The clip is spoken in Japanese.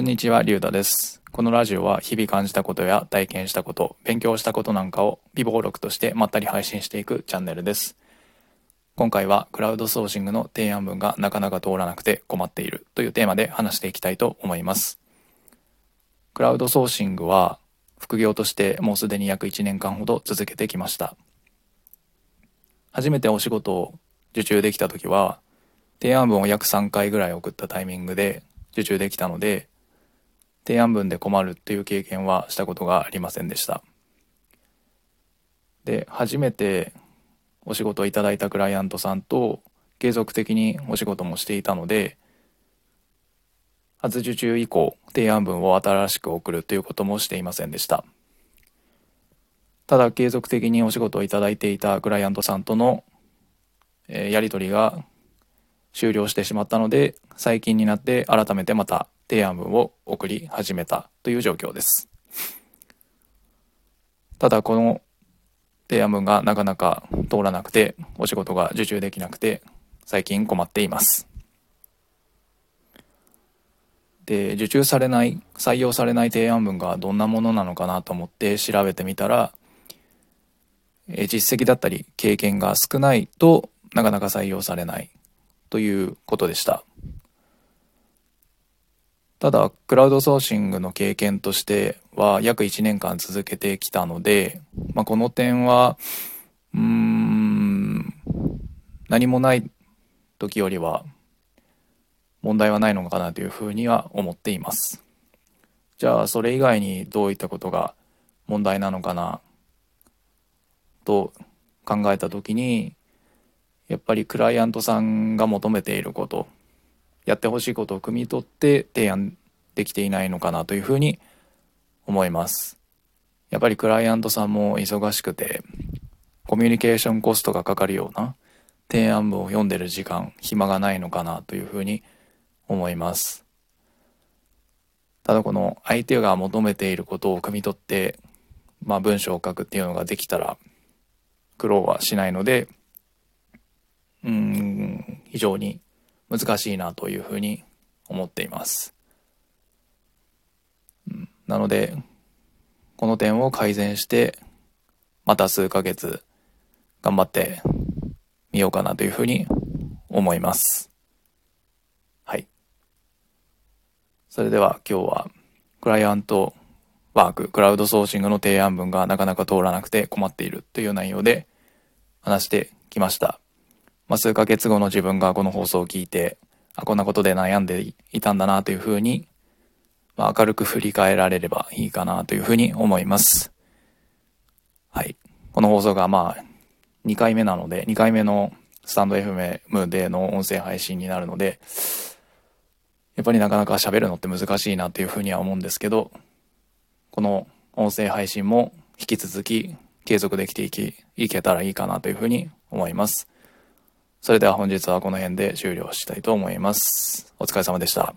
こんにちは、りゅうたです。このラジオは日々感じたことや体験したこと、勉強したことなんかを微暴録としてまったり配信していくチャンネルです。今回はクラウドソーシングの提案文がなかなか通らなくて困っているというテーマで話していきたいと思います。クラウドソーシングは副業としてもうすでに約1年間ほど続けてきました。初めてお仕事を受注できた時は提案文を約3回ぐらい送ったタイミングで受注できたので提案文で困るっていう経験はしたことがありませんでした。で初めてお仕事をいただいたクライアントさんと継続的にお仕事もしていたので初受注以降提案文を新しく送るということもしていませんでした。ただ継続的にお仕事をいただいていたクライアントさんとの、えーやり取りが終了してしまったので最近になって改めてまた提案文を送り始めたという状況です。ただこの提案文がなかなか通らなくてお仕事が受注できなくて最近困っています。で受注されない採用されない提案文がどんなものなのかなと思って調べてみたら実績だったり経験が少ないとなかなか採用されないということでした。ただクラウドソーシングの経験としては約1年間続けてきたので、まあ、この点はうーん何もない時よりは問題はないのかなというふうには思っています。じゃあそれ以外にどういったことが問題なのかなと考えた時にやっぱりクライアントさんが求めていることやってほしいことを汲み取って提案できていないのかなというふうに思います。やっぱりクライアントさんも忙しくてコミュニケーションコストがかかるような提案文を読んでる時間暇がないのかなというふうに思います。ただこの相手が求めていることを汲み取ってまあ文章を書くっていうのができたら苦労はしないのでうん非常に難しいなというふうに思っています。うんなのでこの点を改善してまた数ヶ月頑張ってみようかなというふうに思います。はい。それでは今日はクライアントワーク、クラウドソーシングの提案文がなかなか通らなくて困っているという内容で話してきました。まあ、数ヶ月後の自分がこの放送を聞いて、あ、こんなことで悩んでいたんだなというふうに、まあ、明るく振り返られればいいかなというふうに思います。はい。この放送がまあ、2回目なので、2回目のスタンド FM での音声配信になるので、やっぱりなかなか喋るのって難しいなというふうには思うんですけど、この音声配信も引き続き継続できていき、いけたらいいかなというふうに思います。それでは本日はこの辺で終了したいと思います。お疲れ様でした。